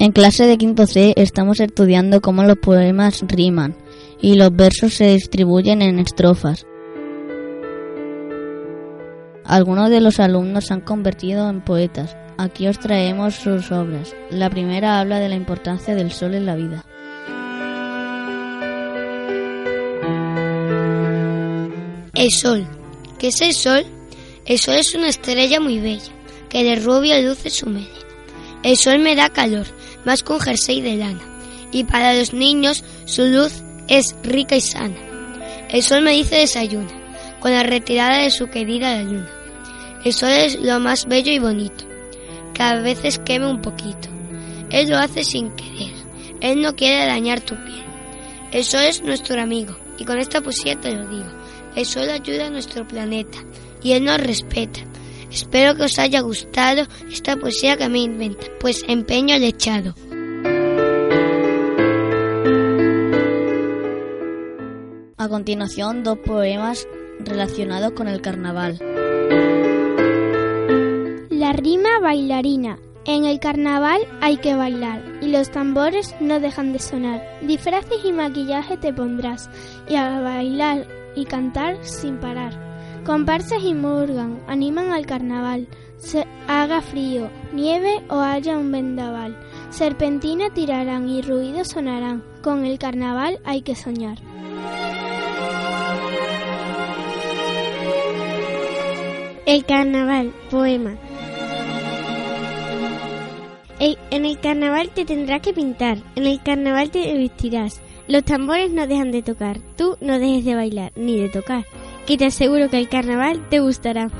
En clase de quinto C estamos estudiando cómo los poemas riman y los versos se distribuyen en estrofas. Algunos de los alumnos se han convertido en poetas. Aquí os traemos sus obras. La primera habla de la importancia del sol en la vida. El sol. ¿Qué es el sol? El sol es una estrella muy bella, que de rubia luce su melena. El sol me da calor, más con jersey de lana, y para los niños su luz es rica y sana. El sol me dice desayuna, con la retirada de su querida la luna. El sol es lo más bello y bonito, que a veces queme un poquito. Él lo hace sin querer, él no quiere dañar tu piel. El sol es nuestro amigo, y con esta poesía te lo digo. El sol ayuda a nuestro planeta, y él nos respeta. Espero que os haya gustado esta poesía que me inventa, pues empeño he echado. A continuación, dos poemas relacionados con el carnaval. La rima bailarina. En el carnaval hay que bailar y los tambores no dejan de sonar. Disfraces y maquillaje te pondrás y a bailar y cantar sin parar. Comparsas y murgan animan al carnaval. Haga frío, nieve o haya un vendaval. Serpentina tirarán y ruidos sonarán. Con el carnaval hay que soñar. El carnaval, poema. En el carnaval te tendrás que pintar, en el carnaval te vestirás. Los tambores no dejan de tocar, tú no dejes de bailar ni de tocar, que te aseguro que el carnaval te gustará.